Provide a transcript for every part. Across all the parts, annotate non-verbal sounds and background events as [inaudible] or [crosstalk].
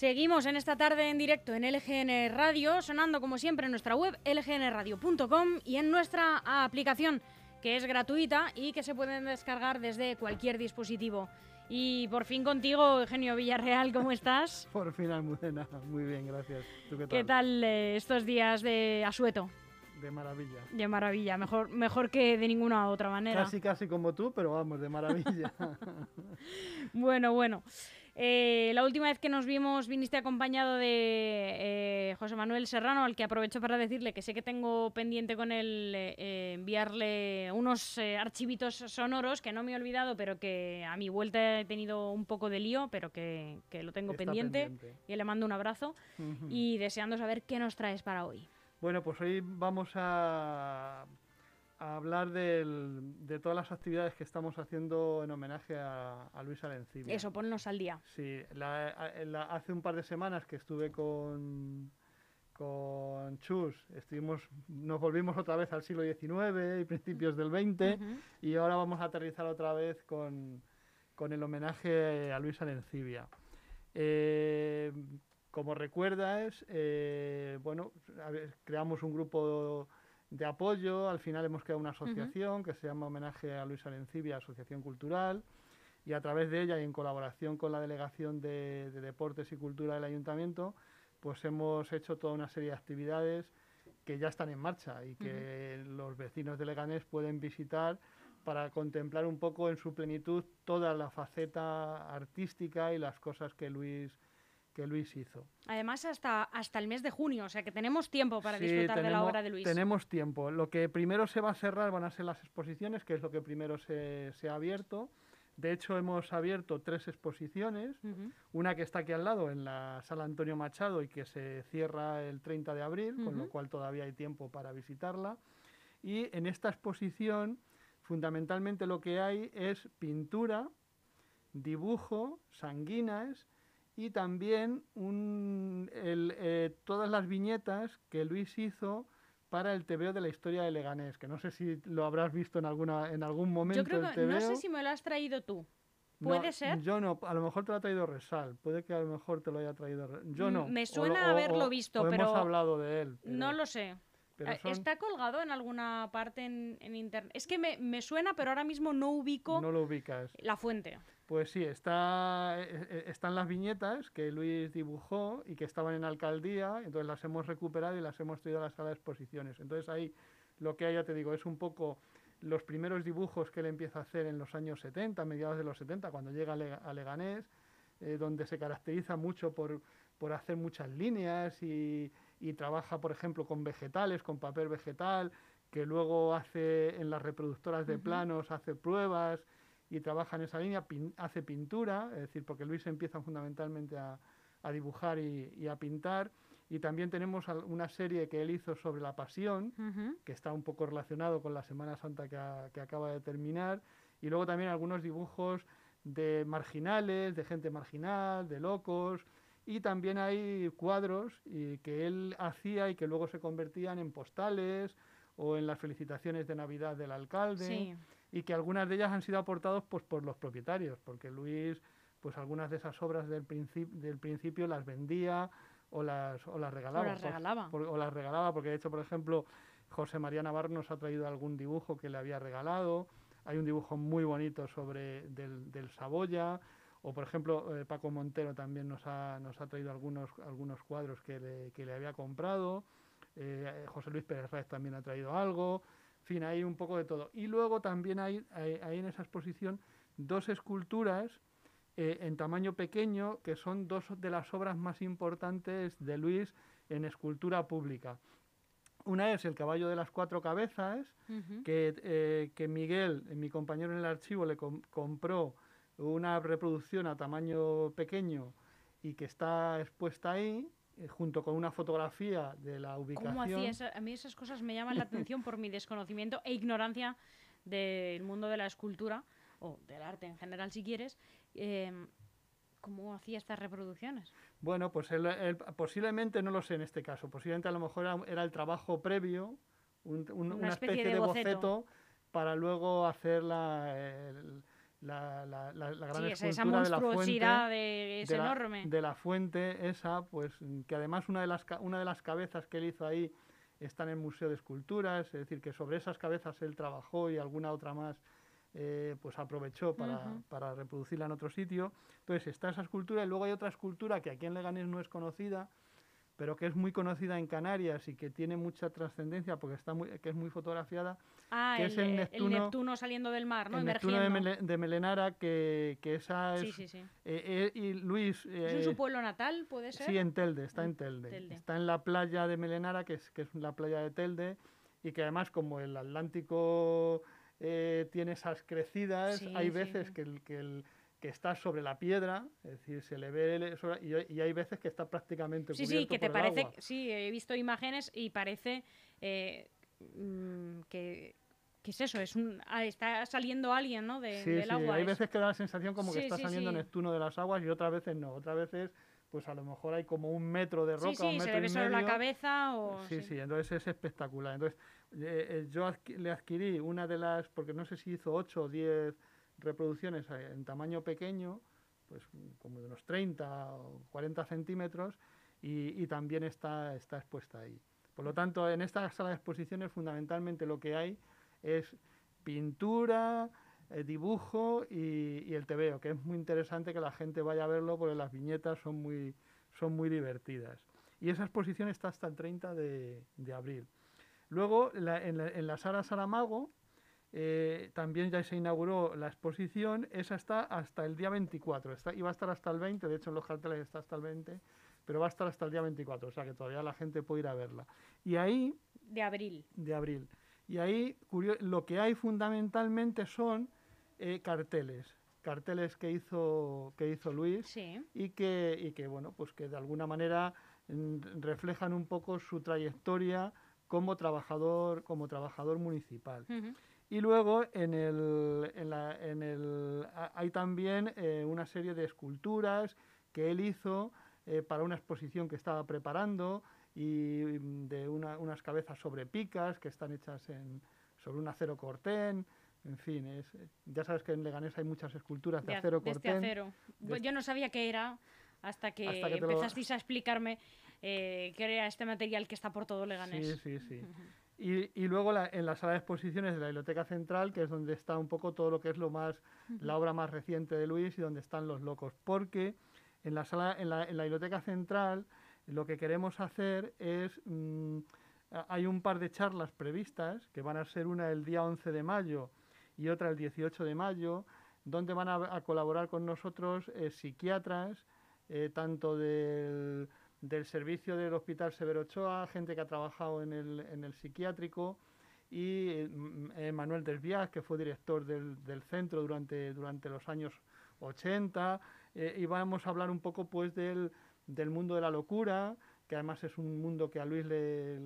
Seguimos en esta tarde en directo en LGN Radio, sonando como siempre en nuestra web lgnradio.com y en nuestra aplicación que es gratuita y que se pueden descargar desde cualquier dispositivo. Y por fin contigo, Eugenio Villarreal, ¿cómo estás? [laughs] por fin, Almudena. Muy bien, gracias. ¿Tú qué tal? ¿Qué tal eh, estos días de asueto? De maravilla. De maravilla, mejor, mejor que de ninguna otra manera. Casi, casi como tú, pero vamos, de maravilla. [laughs] bueno, bueno. Eh, la última vez que nos vimos viniste acompañado de eh, José Manuel Serrano, al que aprovecho para decirle que sé que tengo pendiente con él eh, enviarle unos archivitos sonoros que no me he olvidado, pero que a mi vuelta he tenido un poco de lío, pero que, lo tengo pendiente, Y le mando un abrazo y deseando saber qué nos traes para hoy. Bueno, pues hoy vamos a a hablar de todas las actividades que estamos haciendo en homenaje a, Luis Alencibia. Eso, ponnos al día. Sí, hace un par de semanas que estuve con, con Chus, estuvimos, nos volvimos otra vez al siglo XIX y principios del XX y ahora vamos a aterrizar otra vez con, el homenaje a Luis Alencibia. Eh, como recuerdas, eh, bueno, creamos un grupo de apoyo. Al final hemos creado una asociación que se llama Homenaje a Luis Alencibia, Asociación Cultural, y a través de ella y en colaboración con la Delegación de, Deportes y Cultura del Ayuntamiento, pues hemos hecho toda una serie de actividades que ya están en marcha y que los vecinos de Leganés pueden visitar para contemplar un poco en su plenitud toda la faceta artística y las cosas que Luis que Luis hizo. Además, hasta, hasta el mes de junio, o sea que tenemos tiempo para disfrutar de la obra de Luis. Tenemos tiempo. Lo que primero se va a cerrar van a ser las exposiciones, que es lo que primero se, ha abierto. De hecho, hemos abierto tres exposiciones, una que está aquí al lado, en la sala Antonio Machado, y que se cierra el 30 de abril, con lo cual todavía hay tiempo para visitarla. Y en esta exposición, fundamentalmente lo que hay es pintura, dibujo, sanguinas, y también eh, todas las viñetas que Luis hizo para el TVO de la historia de Leganés, que no sé si lo habrás visto en alguna en algún momento. Yo creo que no sé si me lo has traído tú. ¿Puede ser? Yo no, a lo mejor te lo ha traído Resal, puede que a lo mejor te lo haya traído. Yo no. Me suena haberlo visto, pero. Hemos hablado de él. No lo sé. Eh, ¿Está colgado en alguna parte en, internet? Es que me, me, suena, pero ahora mismo no ubico. No lo ubicas. La fuente. Pues sí, está, eh, eh, están las viñetas que Luis dibujó y que estaban en alcaldía, entonces las hemos recuperado y las hemos traído a la sala de exposiciones. Entonces ahí lo que hay, ya te digo, es un poco los primeros dibujos que él empieza a hacer en los años 70, mediados de los 70, cuando llega a Leganés, eh, donde se caracteriza mucho por, por hacer muchas líneas y, y, trabaja, por ejemplo, con vegetales, con papel vegetal, que luego hace en las reproductoras de planos, hace pruebas y trabaja en esa línea, hace pintura, es decir, porque Luis empieza fundamentalmente a, dibujar y, a pintar. Y también tenemos una serie que él hizo sobre la pasión, que está un poco relacionado con la Semana Santa que, acaba de terminar. Y luego también algunos dibujos de marginales, de gente marginal, de locos. Y también hay cuadros y, que él hacía y que luego se convertían en postales o en las felicitaciones de Navidad del alcalde. Sí y que algunas de ellas han sido aportados pues, por los propietarios, porque Luis, pues algunas de esas obras del, del principio las vendía o las, o las regalaba. O las regalaba. o las regalaba, porque de hecho, por ejemplo, José María Navarro nos ha traído algún dibujo que le había regalado. Hay un dibujo muy bonito sobre del, del Saboya. O, por ejemplo, eh, Paco Montero también nos ha, nos ha traído algunos, algunos cuadros que le, que le había comprado. Eh, José Luis Pérez Reyes también ha traído algo fin, hay un poco de todo. Y luego también hay, hay, en esa exposición dos esculturas eh, en tamaño pequeño que son dos de las obras más importantes de Luis en escultura pública. Una es el caballo de las cuatro cabezas, que, eh, que, Miguel, mi compañero en el archivo, le compró una reproducción a tamaño pequeño y que está expuesta ahí. Eh, junto con una fotografía de la ubicación. ¿Cómo hacía A mí esas cosas me llaman la atención por mi desconocimiento e ignorancia del mundo de la escultura, o del arte en general si quieres. Em, ¿Cómo hacía estas reproducciones? Bueno, pues posiblemente, no lo sé en este caso, posiblemente a lo mejor era, el trabajo previo, una, especie, de boceto, para luego hacer la, la, la, la, la gran Sí, esa, esa escultura de la fuente monstruosidad de, es de enorme. de la fuente esa, pues que además una de las una de las cabezas que él hizo ahí está en el Museo de Esculturas, es decir, que sobre esas cabezas él trabajó y alguna otra más eh, pues aprovechó para, para reproducirla en otro sitio. Entonces está esa escultura y luego hay otra escultura que aquí en Leganés no es conocida, pero que es muy conocida en Canarias y que tiene mucha trascendencia porque está muy, que es muy fotografiada, ah, que el, es el el Neptuno- Neptuno saliendo del mar, ¿no? el Neptuno de. Mele- de Melenara, que, que esa es... Sí, sí, sí. eh, eh, y Luis... ¿Es en eh, su pueblo natal, puede ser? Sí, en Telde, está en Telde. Telde. Está en la playa de Melenara, que es, que es la playa de Telde, y que además como el Atlántico eh, tiene esas crecidas, hay veces que, el, que, el- que está sobre la piedra, es decir, se le ve, el- sobre- y, hay- y hay veces que está prácticamente Sí, sí, cubierto que te parece, agua. sí, he visto imágenes y parece eh, mm, que, que es eso, es un, ah, está saliendo alguien, ¿no? De- Sí, del sí, agua. hay es- veces que da la sensación como que Sí, está sí, saliendo sí. Neptuno de las aguas y otras veces no. Otras veces, pues a lo mejor hay como un metro de roca, sí, un sí, metro se le ve solo la cabeza o... Sí, sí, entonces es espectacular. Entonces, eh, eh, yo le adquirí una de las, porque no sé si hizo 8 o 10 reproducciones eh, en tamaño pequeño, pues como de unos 30 o 40 centímetros, y, también está, está expuesta ahí. Por lo tanto, en esta sala de exposiciones fundamentalmente lo que hay es pintura, eh, dibujo y, el tebeo, que es muy interesante que la gente vaya a verlo porque las viñetas son muy, son muy divertidas. Y esa exposición está hasta el 30 de, abril. Luego, en, la, en la sala Saramago, eh, también ya se inauguró la exposición, esa está hasta el día 24, está, iba a estar hasta el 20, de hecho en los carteles está hasta el 20, pero va a estar hasta el día 24, o sea que todavía la gente puede ir a verla. Y ahí De abril. de abril. Y ahí lo que hay fundamentalmente son eh, carteles, carteles que hizo, que hizo Luis Sí. y que, y que, bueno, pues que de alguna manera mm, reflejan un poco su trayectoria como trabajador, como trabajador municipal. Ujú. Y luego en el, en la- en el, ha- hay también eh, una serie de esculturas que él hizo eh, para una exposición que estaba preparando y mm, de una- unas cabezas sobre picas que están hechas en, sobre un acero cortén. En fin, es, ya sabes que en Leganés hay muchas esculturas de, De, acero de este cortén. acero. de Pues este- Yo no sabía qué era hasta que, Hasta que te lo- empezasteis a explicarme eh, qué era este material que está por todo Leganés. Sí, sí, sí. Y, y luego la- en la sala de exposiciones de la Biblioteca Central, que es donde está un poco todo lo que es lo más, la obra más reciente de Luis y donde están los locos. Porque en la sala, en la, en la Biblioteca Central, lo que queremos hacer es mm, hay un par de charlas previstas, que van a ser una el día 11 de mayo y otra el 18 de mayo, donde van a, a colaborar con nosotros eh, psiquiatras, eh, tanto del, del servicio del Hospital Severo Ochoa, gente que ha trabajado en el, en el psiquiátrico, y eh, m- eh, Manuel Desvías, que fue director del, del centro durante, durante los años 80, eh, y vamos a hablar un poco pues del, del mundo de la locura, que además es un mundo que a Luis le,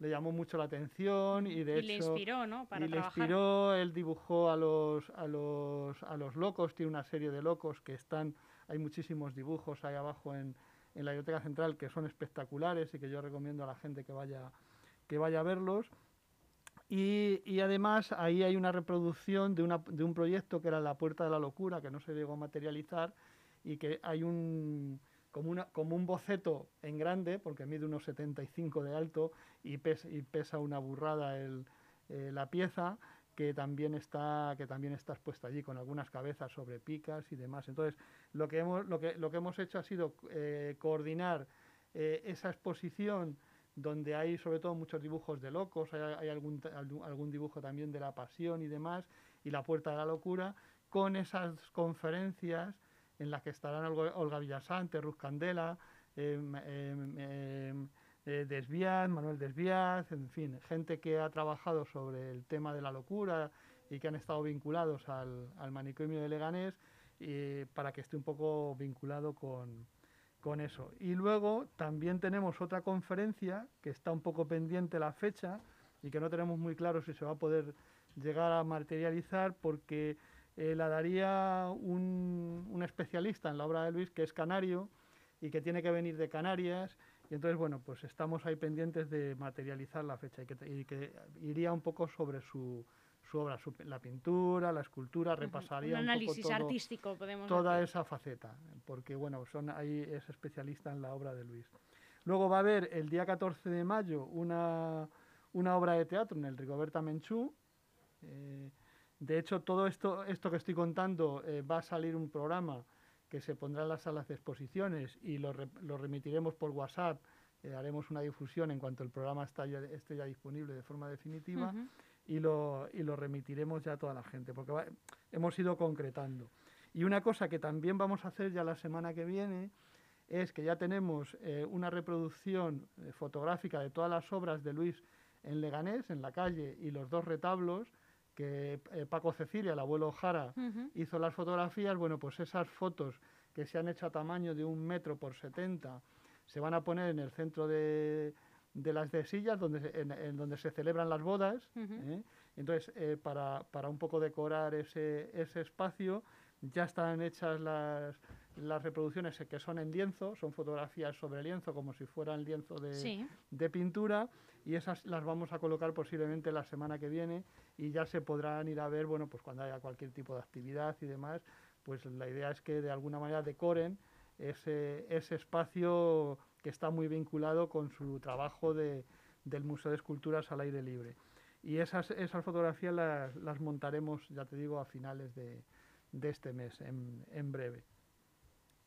le llamó mucho la atención y de y le inspiró, ¿no? Para y le inspiró, él dibujó a los, a los, a los locos, tiene una serie de locos que están, hay muchísimos dibujos ahí abajo en, en la Biblioteca Central que son espectaculares y que yo recomiendo a la gente que vaya, que vaya a verlos. Y, y además ahí hay una reproducción de, una, de un proyecto que era La Puerta de la Locura, que no se llegó a materializar, y que hay un, como, una, como un boceto en grande, porque mide unos 75 de alto y pesa, y pesa una burrada el, eh, la pieza, que también está que también está expuesta allí con algunas cabezas sobre picas y demás. Entonces, lo que hemos lo que lo que hemos hecho ha sido eh, coordinar eh, esa exposición donde hay sobre todo muchos dibujos de locos, hay, algún, algún dibujo también de la pasión y demás, y la puerta de la locura, con esas conferencias en las que estarán Olga, Villasante, Ruz Candela, em, em, em, eh, Desvíaz, Manuel Desvíaz, en fin, gente que ha trabajado sobre el tema de la locura y que han estado vinculados al, al manicomio de Leganés y para que esté un poco vinculado con, con eso. Y luego también tenemos otra conferencia que está un poco pendiente la fecha y que no tenemos muy claro si se va a poder llegar a materializar porque eh, la daría un, un especialista en la obra de Luis que es canario y que tiene que venir de Canarias y entonces, bueno, pues estamos ahí pendientes de materializar la fecha y que, y que iría un poco sobre su, su obra, la pintura, la escultura, repasaría un análisis un poco todo, artístico, podemos toda esa faceta, porque bueno, son ahí es especialista en la obra de Luis. Luego va a haber el día 14 de mayo una, una obra de teatro en el Rigoberta Menchú. Eh, de hecho, todo esto, esto que estoy contando eh, va a salir un programa que se pondrá en las salas de exposiciones y lo, lo remitiremos por WhatsApp. Eh, haremos una difusión en cuanto el programa está ya, esté ya disponible de forma definitiva y, lo, y lo remitiremos ya a toda la gente, porque hemos ido concretando. Y una cosa que también vamos a hacer ya la semana que viene es que ya tenemos eh, una reproducción eh, fotográfica de todas las obras de Luis en Leganés, en la calle, y los dos retablos que eh, Paco Cecilia, el abuelo Jara, hizo las fotografías. Bueno, pues esas fotos que se han hecho a tamaño de un metro por 70 se van a poner en el centro de, de las de sillas donde, en, donde se celebran las bodas. Entonces, para, para, un poco decorar ese, ese espacio, ya están hechas las, las reproducciones que son en lienzo, son fotografías sobre lienzo, como si fueran lienzo de, de, pintura, y esas las vamos a colocar posiblemente la semana que viene y ya se podrán ir a ver, bueno, pues cuando haya cualquier tipo de actividad y demás, pues la idea es que de alguna manera decoren ese, ese espacio que está muy vinculado con su trabajo de, del Museo de Esculturas al aire libre. Y esas, esas fotografías las, montaremos, ya te digo, a finales de, de este mes, en, en breve.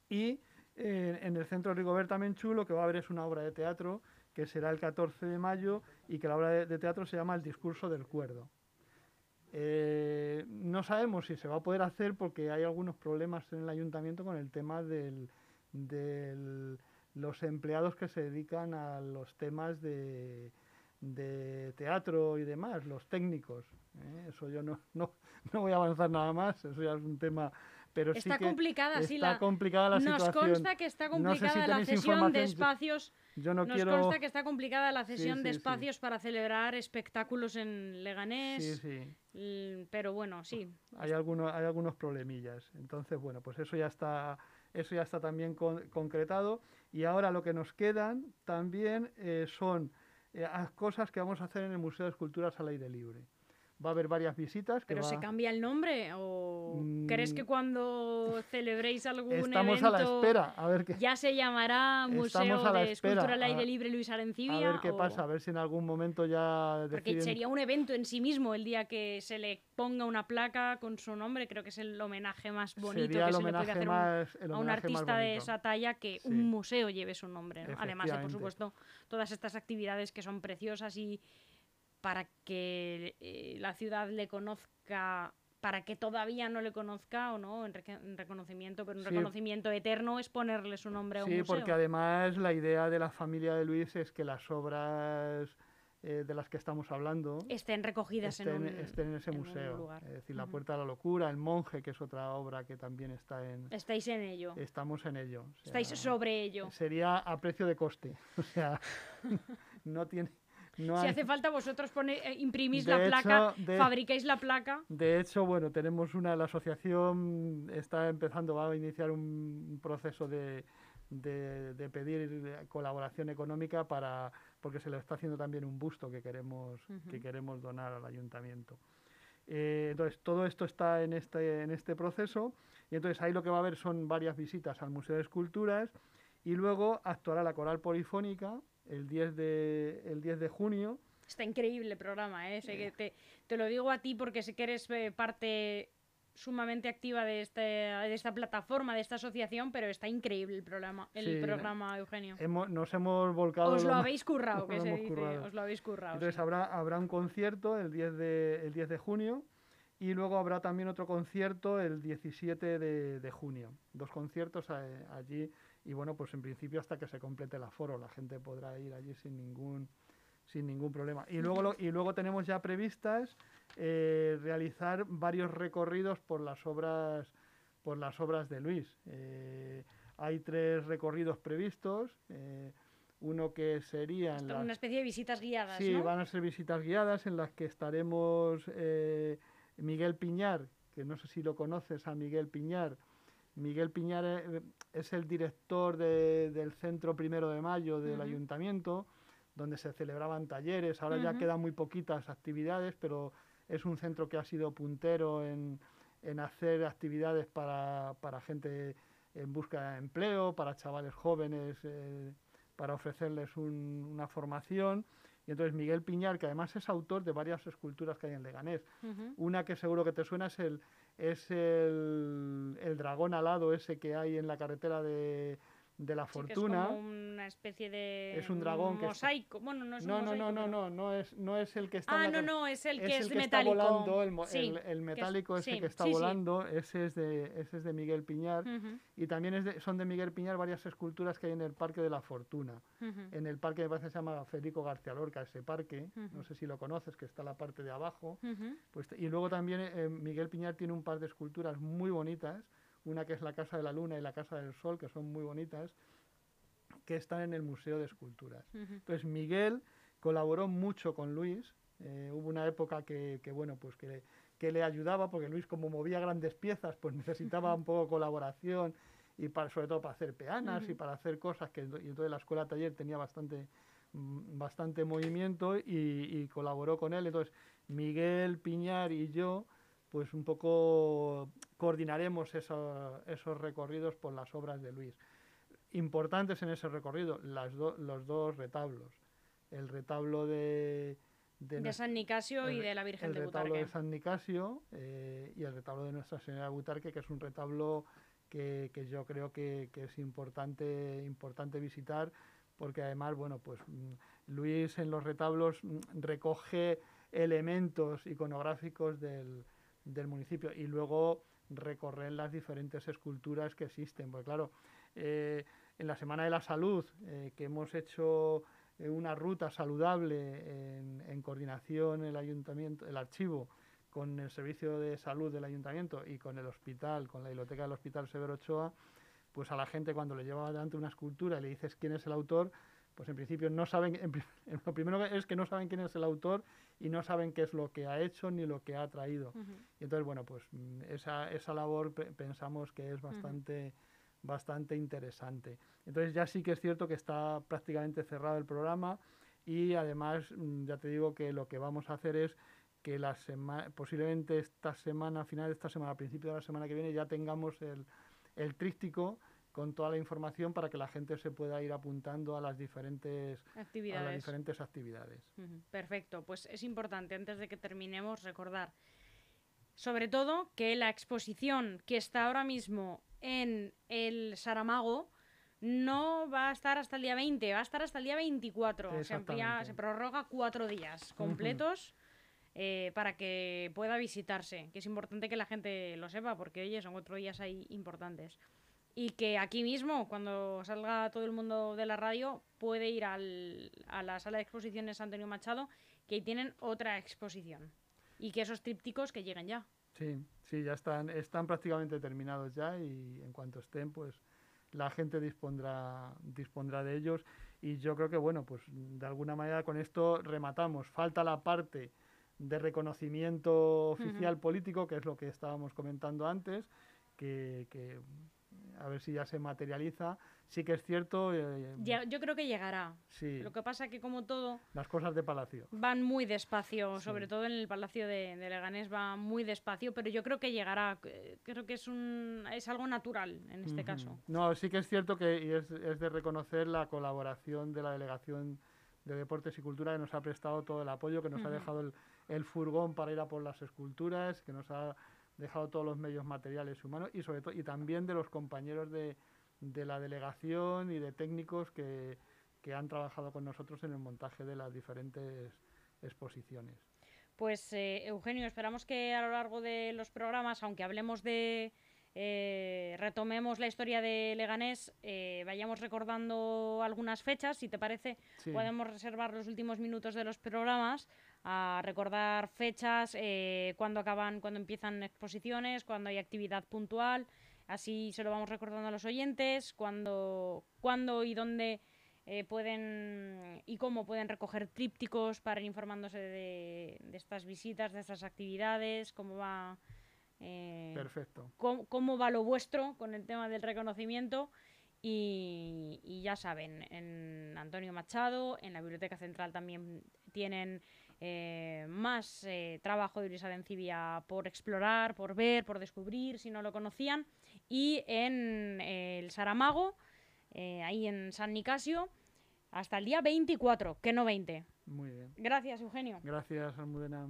Y eh, en el Centro Rigoberta Menchú lo que va a haber es una obra de teatro que será el 14 de mayo y que la obra de, teatro se llama El discurso del cuerdo. Eh, no sabemos si se va a poder hacer porque hay algunos problemas en el ayuntamiento con el tema de los empleados que se dedican a los temas de, teatro y demás, los técnicos. ¿eh? Eso yo no, no, no voy a avanzar nada más, eso ya es un tema pero está sí complicada, está sí, la, complicada la nos situación. consta que está complicada la cesión de espacios. Yo no nos quiero... consta que está complicada la cesión Sí, de espacios para celebrar espectáculos en Leganés. Pero bueno, sí. Hay algunos, hay algunos problemillas. Entonces, bueno, pues eso ya está, eso ya está también con- concretado. Y ahora lo que nos quedan también eh, son eh, as- cosas que vamos a hacer en el Museo de Esculturas al aire libre. Va a haber varias visitas. Que ¿Pero se cambia el nombre? ¿O crees que Mm. cuando celebréis algún Estamos evento a la espera, a ver qué, ya se llamará Museo a de Escultura al Aire a- Libre Luis a Arencibia? ver qué o- pasa, a ver si en algún momento ya Porque sería un evento en sí mismo el día que se le ponga una placa con su nombre. Creo que es el homenaje más bonito sería que se le puede hacer a un- a artista de esa talla que Sí. un museo lleve su nombre. ¿no? Además de, por supuesto, todas estas actividades que son preciosas y para que eh, la ciudad le conozca, para que todavía no le conozca o no, en, reconocimiento, pero un Sí. reconocimiento eterno es ponerle su nombre a un Sí, museo. porque además la idea de la familia de Luis es que las obras eh, de las que estamos hablando Estén recogidas estén, en un, estén en ese en museo. lugar. Es decir, La. Puerta de la Locura, El Monje, que es otra obra que también está en... Estáis en ello. Estamos en ello. o Estáis sobre ello. Sería a precio de coste. [laughs] O sea, no tiene... No Si hay- hace falta, vosotros pone- eh, imprimís De la placa, de- fabricáis la placa. De hecho, bueno, tenemos una, la asociación está empezando, va a iniciar un proceso de, de, de pedir colaboración económica para, porque se le está haciendo también un busto que queremos, que queremos donar al ayuntamiento. Eh, entonces, todo esto está en este, en este proceso y entonces ahí lo que va a haber son varias visitas al Museo de Esculturas y luego actuará la Coral Polifónica el 10 de, el 10 de junio Está increíble el programa, ¿eh? Sé que te, te lo digo a ti porque sé que eres eh, parte sumamente activa de, este, de esta plataforma, de esta asociación, pero está increíble el programa, el Sí, programa, Eugenio. hemos, nos hemos volcado... Os lo más- habéis currado, [laughs] que se dice. currado. Os lo habéis currado. Entonces sí. habrá, habrá un concierto el 10, de, el 10 de junio y luego habrá también otro concierto el 17 de, de junio. Dos conciertos eh, allí y bueno, pues en principio hasta que se complete el aforo, la gente podrá ir allí sin ningún sin ningún problema. Y luego, lo- y luego tenemos ya previstas eh, realizar varios recorridos por las obras por las obras de Luis. Eh, hay tres recorridos previstos. eh, uno que sería las- Una especie de visitas guiadas, Sí, ¿no? van a ser visitas guiadas en las que estaremos Miguel Piñar, que no sé si lo conoces a Miguel Piñar. Miguel Piñar es el director de- del Centro Primero de Mayo del. Ayuntamiento, donde se celebraban talleres. Ahora ya quedan muy poquitas actividades, pero es un centro que ha sido puntero en, en hacer actividades para, para, gente en busca de empleo, para chavales jóvenes, eh, para ofrecerles un, una formación. Y entonces Miguel Piñar, que además es autor de varias esculturas que hay en Leganés. Una que seguro que te suena es el, es el, el dragón alado ese que hay en la carretera de, de la fortuna. es como una especie de es un dragón mosaico. bueno, no es no, un no, mosaico, no, no, no, no es, no es el que está. Ah, la no, no, es el es que el es que metálico. Está volando, el, mo- Sí, el, el metálico ese sí, que está volando, ese es de ese es de Miguel Piñar y también es de- son de Miguel Piñar varias esculturas que hay en el Parque de la Fortuna. En el parque me parece que se llama Federico García Lorca ese parque, no sé si lo conoces, que está la parte de abajo. Pues, y luego también eh, Miguel Piñar tiene un par de esculturas muy bonitas, una que es la Casa de la Luna y la Casa del Sol, que son muy bonitas, que están en el Museo de Esculturas. Entonces Miguel colaboró mucho con Luis. eh, hubo una época que, que, bueno, pues que, que le ayudaba, porque Luis como movía grandes piezas, pues [laughs] necesitaba un poco de colaboración y para, sobre todo para hacer peanas y para hacer cosas que y entonces la escuela taller tenía bastante mm, bastante movimiento y, y colaboró con él. Entonces Miguel Piñar y yo pues un poco coordinaremos eso- esos recorridos por las obras de Luis. Importantes en ese recorrido, las do- los dos retablos. El retablo de, de, De nues- San Nicasio y el- de la Virgen el de retablo Butarque. de San Nicasio eh, y el retablo de Nuestra Señora de Butarque, que es un retablo que, que yo creo que, que es importante, importante visitar, porque además, bueno, pues mm, Luis en los retablos mm, recoge elementos iconográficos del, del municipio y luego recorrer las diferentes esculturas que existen. Porque claro, eh, en la Semana de la Salud, eh, que hemos hecho eh, una ruta saludable en, coordinación el ayuntamiento, el archivo con el servicio de salud del ayuntamiento y con el hospital, con la biblioteca del Hospital Severo Ochoa, pues a la gente cuando le llevaba delante una escultura y le dices quién es el autor, pues en principio no saben, en [laughs] lo primero es que no saben quién es el autor y no saben qué es lo que ha hecho ni lo que ha traído. Ujú. Y entonces, bueno, pues mm, esa, esa labor pe- pensamos que es bastante, bastante interesante. Entonces ya sí que es cierto que está prácticamente cerrado el programa y además mm, ya te digo que lo que vamos a hacer es que la sema- posiblemente esta semana, a final de esta semana, a principio de la semana que viene, ya tengamos el, el tríptico con toda la información para que la gente se pueda ir apuntando a las diferentes, a las Actividades. diferentes actividades. Perfecto, pues es importante antes de que terminemos recordar, sobre todo que la exposición que está ahora mismo en el Saramago no va a estar hasta el día 20, va a estar hasta el día 24. Se, amplía, se prorroga cuatro días completos eh, para que pueda visitarse, que es importante que la gente lo sepa porque, oye, son cuatro días ahí importantes. Y que aquí mismo, cuando salga todo el mundo de la radio, puede ir al- a la sala de exposiciones Antonio Machado, que ahí tienen otra exposición. Y que esos trípticos que lleguen ya. Sí, sí, ya están, están prácticamente terminados ya y en cuanto estén, pues la gente dispondrá, dispondrá de ellos. Y yo creo que, bueno, pues de alguna manera con esto rematamos. Falta la parte de reconocimiento oficial político, que es lo que estábamos comentando antes, que, que a ver si ya se materializa. Sí que es cierto, eh, Ya- yo creo que llegará. sí, Lo que pasa que como todo las cosas de Palacio. van muy despacio, Sí. sobre todo en el Palacio de, de Leganés va muy despacio, pero yo creo que llegará. Eh, Creo que es un es algo natural en este Ujú. caso. No, sí que es cierto que y es, es de reconocer la colaboración de la Delegación de Deportes y Cultura que nos ha prestado todo el apoyo, que nos ha Ujú. dejado el, el furgón para ir a por las esculturas, que nos ha dejado todos los medios materiales humanos y sobre todo y también de los compañeros de, de la delegación y de técnicos que, que han trabajado con nosotros en el montaje de las diferentes exposiciones. Pues eh, Eugenio, esperamos que a lo largo de los programas, aunque hablemos de eh, retomemos la historia de Leganés, eh, vayamos recordando algunas fechas, si te parece, Sí. podemos reservar los últimos minutos de los programas a recordar fechas, eh, cuándo acaban, cuándo empiezan exposiciones, cuándo hay actividad puntual, así se lo vamos recordando a los oyentes, cuándo, cuándo y dónde eh, pueden y cómo pueden recoger trípticos para ir informándose de, de estas visitas, de estas actividades, cómo va eh, Perfecto. cómo, cómo va lo vuestro con el tema del reconocimiento Y, ya saben, en Antonio Machado, en la Biblioteca Central también tienen eh, más eh, trabajo de Luis Arencibia por explorar, por ver, por descubrir, si no lo conocían. Y en eh, el Saramago, ahí en San Nicasio, hasta el día 24, que no 20. Muy bien. Gracias, Eugenio. Gracias, Almudena.